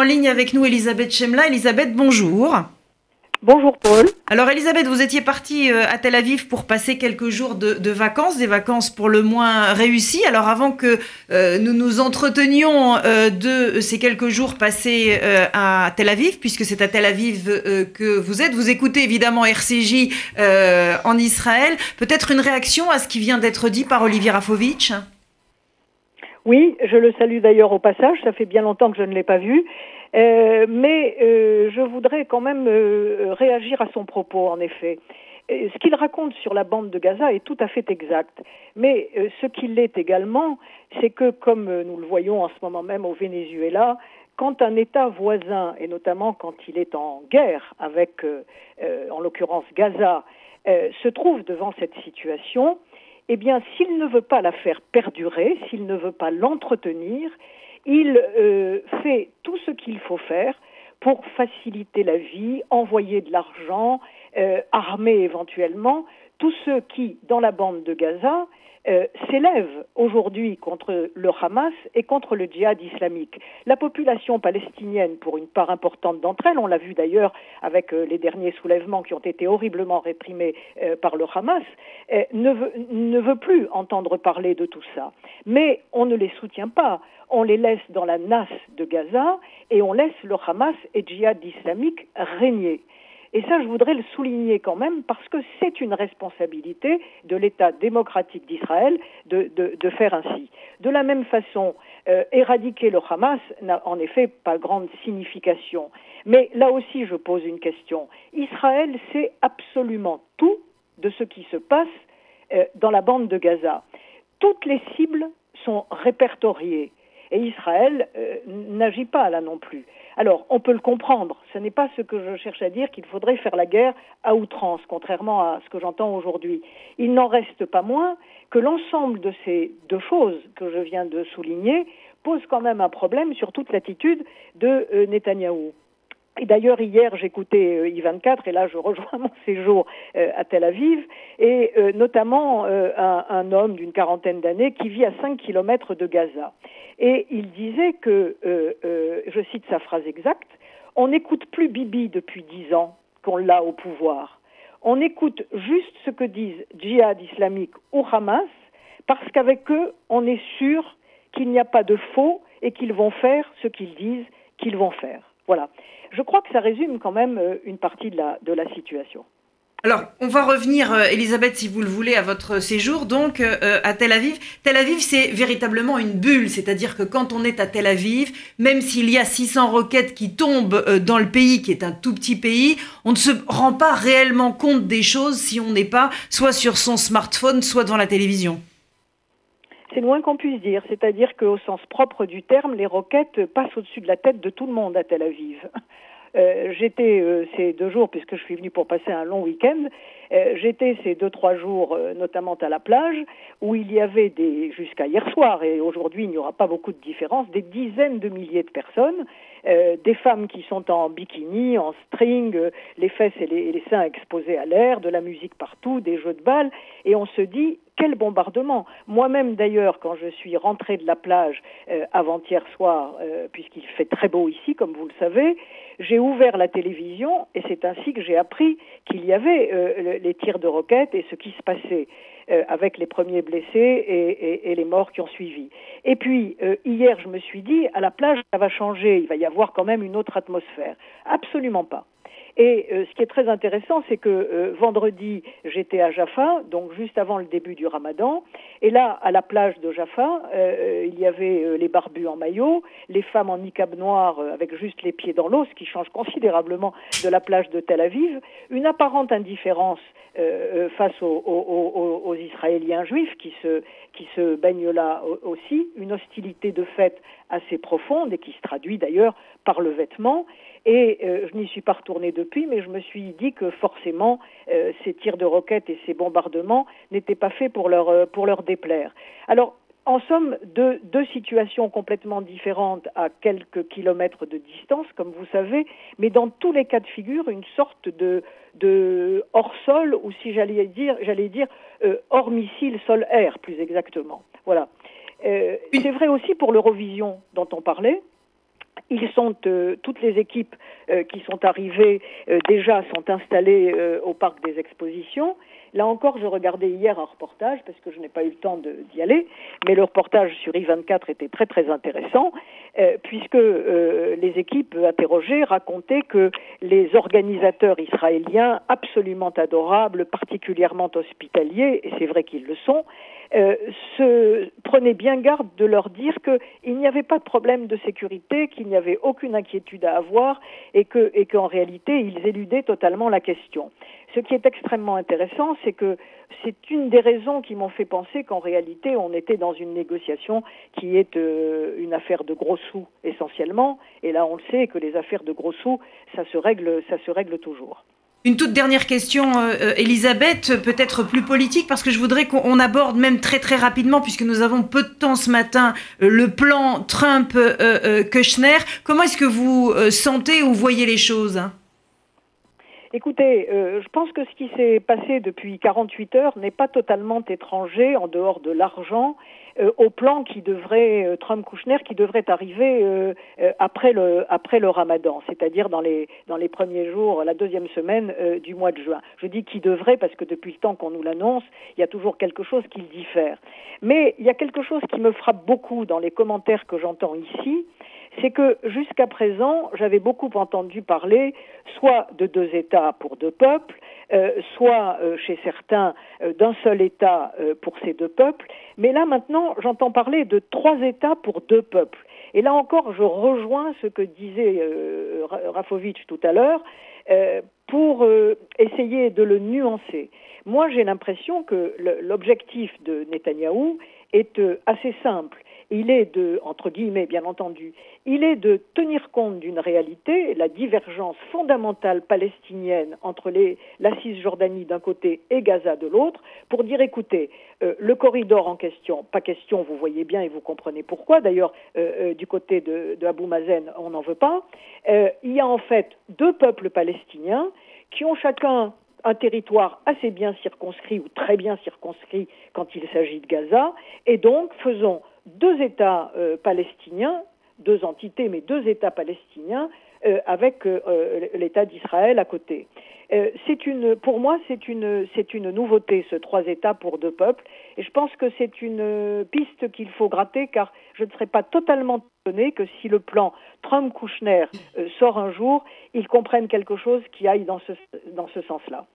en ligne avec nous Elisabeth Chemla. Elisabeth, bonjour. Bonjour Paul. Alors Elisabeth, vous étiez partie euh, à Tel Aviv pour passer quelques jours de, vacances, des vacances pour le moins réussies. Alors avant que euh, nous nous entretenions euh, de ces quelques jours passés à Tel Aviv, puisque c'est à Tel Aviv que vous êtes, vous écoutez évidemment RCJ en Israël. Peut-être une réaction à ce qui vient d'être dit par Olivier Rafovitch? Oui, je le salue d'ailleurs au passage, ça fait bien longtemps que je ne l'ai pas vu. Euh, mais euh, je voudrais quand même euh, réagir à son propos, en effet. Ce qu'il raconte sur la bande de Gaza est tout à fait exact. Mais ce qu'il est également, c'est que, comme nous le voyons en ce moment même au Venezuela, quand un État voisin, et notamment quand il est en guerre avec, en l'occurrence Gaza, se trouve devant cette situation, eh bien, s'il ne veut pas la faire perdurer, s'il ne veut pas l'entretenir, il euh, fait tout ce qu'il faut faire pour faciliter la vie, envoyer de l'argent, euh, armer éventuellement tous ceux qui, dans la bande de Gaza, euh, s'élèvent aujourd'hui contre le Hamas et contre le djihad islamique. La population palestinienne, pour une part importante d'entre elles, on l'a vu d'ailleurs avec les derniers soulèvements qui ont été horriblement réprimés par le Hamas, ne veut, ne veut plus entendre parler de tout ça. Mais on ne les soutient pas on les laisse dans la nasse de Gaza et on laisse le Hamas et djihad islamique régner. Et ça, je voudrais le souligner quand même parce que c'est une responsabilité de l'État démocratique d'Israël de, faire ainsi. De la même façon, euh, éradiquer le Hamas n'a en effet pas grande signification. Mais là aussi, je pose une question. Israël sait absolument tout de ce qui se passe euh, dans la bande de Gaza. Toutes les cibles sont répertoriées. Et Israël euh, n'agit pas là non plus. Alors, on peut le comprendre. Ce n'est pas ce que je cherche à dire qu'il faudrait faire la guerre à outrance, contrairement à ce que j'entends aujourd'hui. Il n'en reste pas moins que l'ensemble de ces deux choses que je viens de souligner pose quand même un problème sur toute l'attitude de euh, Netanyahou. Et d'ailleurs, hier, j'écoutais euh, I24, et là, je rejoins mon séjour euh, à Tel Aviv, et euh, notamment un, homme d'une quarantaine d'années qui vit à 5 kilomètres de Gaza. Et il disait que, je cite sa phrase exacte, on n'écoute plus Bibi depuis 10 ans qu'on l'a au pouvoir. On écoute juste ce que disent djihad islamique ou Hamas, parce qu'avec eux, on est sûr qu'il n'y a pas de faux et qu'ils vont faire ce qu'ils disent qu'ils vont faire. Voilà. Je crois que ça résume quand même euh, une partie de la situation. Alors, on va revenir, euh, Elisabeth, si vous le voulez, à votre séjour, donc euh, à Tel Aviv. Tel Aviv, c'est véritablement une bulle, c'est-à-dire que quand on est à Tel Aviv, même s'il y a 600 roquettes qui tombent dans le pays, qui est un tout petit pays, on ne se rend pas réellement compte des choses si on n'est pas soit sur son smartphone, soit devant la télévision. C'est loin qu'on puisse dire, c'est-à-dire qu'au sens propre du terme, les roquettes passent au-dessus de la tête de tout le monde à Tel Aviv. Euh, j'étais euh, ces deux jours, puisque je suis venue pour passer un long week-end, euh, j'étais ces deux trois jours, notamment à la plage, où il y avait des jusqu'à hier soir et aujourd'hui il n'y aura pas beaucoup de différence, des dizaines de milliers de personnes, des femmes qui sont en bikini, en string, les fesses et les, seins exposés à l'air, de la musique partout, des jeux de balles, et on se dit quel bombardement. Moi-même d'ailleurs, quand je suis rentrée de la plage euh, avant-hier soir, euh, puisqu'il fait très beau ici, comme vous le savez, j'ai ouvert la télévision et c'est ainsi que j'ai appris qu'il y avait euh, les tirs de roquettes et ce qui se passait avec les premiers blessés et, les morts qui ont suivi. Et puis hier, je me suis dit, à la plage, ça va changer, il va y avoir quand même une autre atmosphère. Absolument pas. Et euh, ce qui est très intéressant, c'est que euh, vendredi, j'étais à Jaffa, donc juste avant le début du ramadan. Et là, à la plage de Jaffa, euh, il y avait les barbus en maillot, les femmes en niqab noir avec juste les pieds dans l'eau, ce qui change considérablement de la plage de Tel Aviv. Une apparente indifférence face aux, Israéliens juifs qui se, qui se baignent là aussi. Une hostilité de fait assez profonde et qui se traduit d'ailleurs par le vêtement. Et je n'y suis pas retournée depuis, mais je me suis dit que forcément, euh, ces tirs de roquettes et ces bombardements n'étaient pas faits pour leur, euh, pour leur déplaire. Alors, en somme, deux, deux, situations complètement différentes à quelques kilomètres de distance, comme vous savez, mais dans tous les cas de figure, une sorte de, de hors-sol, ou si j'allais dire, j'allais dire hors missile sol-air, plus exactement. Voilà. c'est vrai aussi pour l'Eurovision dont on parlait Ils sont toutes les équipes qui sont arrivées déjà sont installées au parc des expositions. Là encore, je regardais hier un reportage, parce que je n'ai pas eu le temps d'y aller, mais le reportage sur I24 était très très intéressant, euh, puisque euh, les équipes interrogées racontaient que les organisateurs israéliens, absolument adorables, particulièrement hospitaliers, et c'est vrai qu'ils le sont, euh, se prenaient bien garde de leur dire qu'il n'y avait pas de problème de sécurité, qu'il n'y avait aucune inquiétude à avoir et que et qu'en réalité ils éludaient totalement la question. Ce qui est extrêmement intéressant, c'est que c'est une des raisons qui m'ont fait penser qu'en réalité, on était dans une négociation qui est euh, une affaire de gros sous essentiellement. Et là, on le sait que les affaires de gros sous, ça se règle, ça se règle toujours. Une toute dernière question, euh, euh, Elisabeth, peut-être plus politique, parce que je voudrais qu'on aborde même très très rapidement, puisque nous avons peu de temps ce matin, le plan Trump-Kushner. Comment est-ce que vous sentez ou voyez les choses? Écoutez, euh, je pense que ce qui s'est passé depuis 48 heures n'est pas totalement étranger, en dehors de l'argent, euh, au plan qui devrait, euh, Trump-Kouchner, qui devrait arriver après, le, après le ramadan, c'est-à-dire dans les, dans les premiers jours, la deuxième semaine du mois de juin. Je dis qui devrait parce que depuis le temps qu'on nous l'annonce, il y a toujours quelque chose qui diffère. Mais il y a quelque chose qui me frappe beaucoup dans les commentaires que j'entends ici, c'est que jusqu'à présent, j'avais beaucoup entendu parler soit de deux États pour deux peuples, euh, soit euh, chez certains euh, d'un seul État pour ces deux peuples, mais là maintenant, j'entends parler de trois États pour deux peuples. Et là encore, je rejoins ce que disait Rafovitch tout à l'heure pour essayer de le nuancer. Moi, j'ai l'impression que l'objectif de Netanyahou est assez simple il est de, entre guillemets bien entendu, il est de tenir compte d'une réalité, la divergence fondamentale palestinienne entre les, la Cisjordanie d'un côté et Gaza de l'autre, pour dire écoutez, euh, le corridor en question, pas question, vous voyez bien et vous comprenez pourquoi, d'ailleurs euh, euh, du côté de, de Mazen on n'en veut pas, il y a en fait deux peuples palestiniens qui ont chacun un territoire assez bien circonscrit ou très bien circonscrit quand il s'agit de Gaza, et donc faisons deux États euh, palestiniens, deux entités, mais deux États palestiniens, euh, avec euh, l'État d'Israël à côté. c'est pour moi, c'est une, nouveauté, ce trois États pour deux peuples, et je pense que c'est une piste qu'il faut gratter, car je ne serais pas totalement étonné que si le plan Trump-Kouchner sort un jour, ils comprennent quelque chose qui aille dans ce, dans ce sens-là.